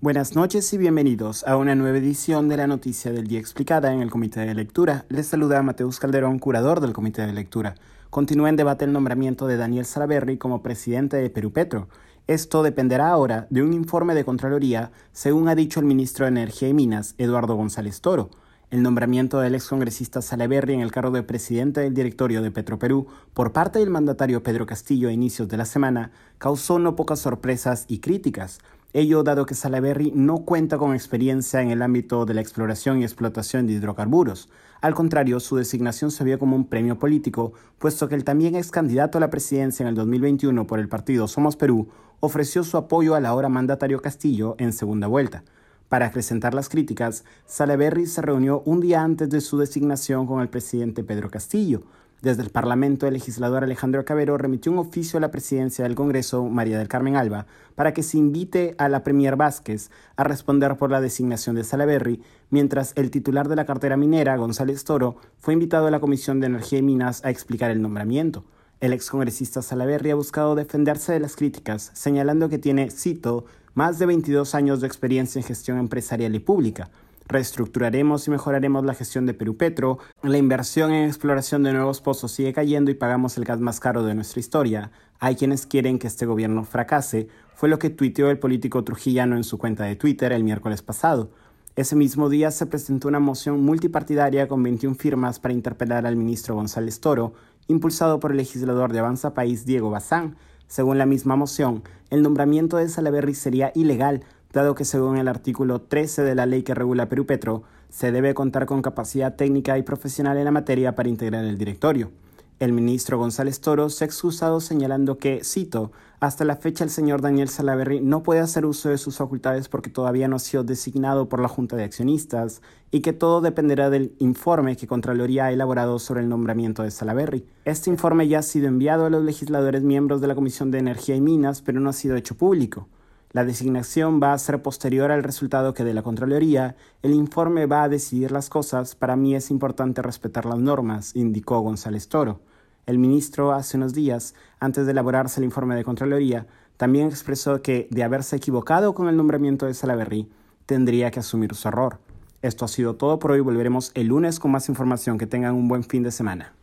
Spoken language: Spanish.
Buenas noches y bienvenidos a una nueva edición de la Noticia del Día Explicada en el Comité de Lectura. Les saluda Mateus Calderón, curador del Comité de Lectura. Continúa en debate el nombramiento de Daniel Salaverry como presidente de Perú Petro. Esto dependerá ahora de un informe de Contraloría, según ha dicho el ministro de Energía y Minas, Eduardo González Toro. El nombramiento del excongresista Salaverry en el cargo de presidente del directorio de Petroperú por parte del mandatario Pedro Castillo a inicios de la semana causó no pocas sorpresas y críticas. Ello dado que Salaberry no cuenta con experiencia en el ámbito de la exploración y explotación de hidrocarburos. Al contrario, su designación se vio como un premio político, puesto que el también ex candidato a la presidencia en el 2021 por el partido Somos Perú ofreció su apoyo al ahora mandatario Castillo en segunda vuelta. Para acrecentar las críticas, Salaberry se reunió un día antes de su designación con el presidente Pedro Castillo, desde el Parlamento, el legislador Alejandro Cabero remitió un oficio a la presidencia del Congreso, María del Carmen Alba, para que se invite a la Premier Vázquez a responder por la designación de Salaberry, mientras el titular de la cartera minera, González Toro, fue invitado a la Comisión de Energía y Minas a explicar el nombramiento. El excongresista Salaberry ha buscado defenderse de las críticas, señalando que tiene, cito, más de 22 años de experiencia en gestión empresarial y pública reestructuraremos y mejoraremos la gestión de Perú Petro, la inversión en exploración de nuevos pozos sigue cayendo y pagamos el gas más caro de nuestra historia. Hay quienes quieren que este gobierno fracase, fue lo que tuiteó el político trujillano en su cuenta de Twitter el miércoles pasado. Ese mismo día se presentó una moción multipartidaria con 21 firmas para interpelar al ministro González Toro, impulsado por el legislador de Avanza País Diego Bazán. Según la misma moción, el nombramiento de Salaverry sería ilegal dado que según el artículo 13 de la ley que regula Perú Petro, se debe contar con capacidad técnica y profesional en la materia para integrar el directorio. El ministro González Toro se ha excusado señalando que, cito, hasta la fecha el señor Daniel Salaverry no puede hacer uso de sus facultades porque todavía no ha sido designado por la Junta de Accionistas y que todo dependerá del informe que Contraloría ha elaborado sobre el nombramiento de Salaverry. Este informe ya ha sido enviado a los legisladores miembros de la Comisión de Energía y Minas, pero no ha sido hecho público. La designación va a ser posterior al resultado que de la Contraloría, el informe va a decidir las cosas, para mí es importante respetar las normas, indicó González Toro. El ministro hace unos días, antes de elaborarse el informe de Contraloría, también expresó que, de haberse equivocado con el nombramiento de Salaverry, tendría que asumir su error. Esto ha sido todo por hoy, volveremos el lunes con más información, que tengan un buen fin de semana.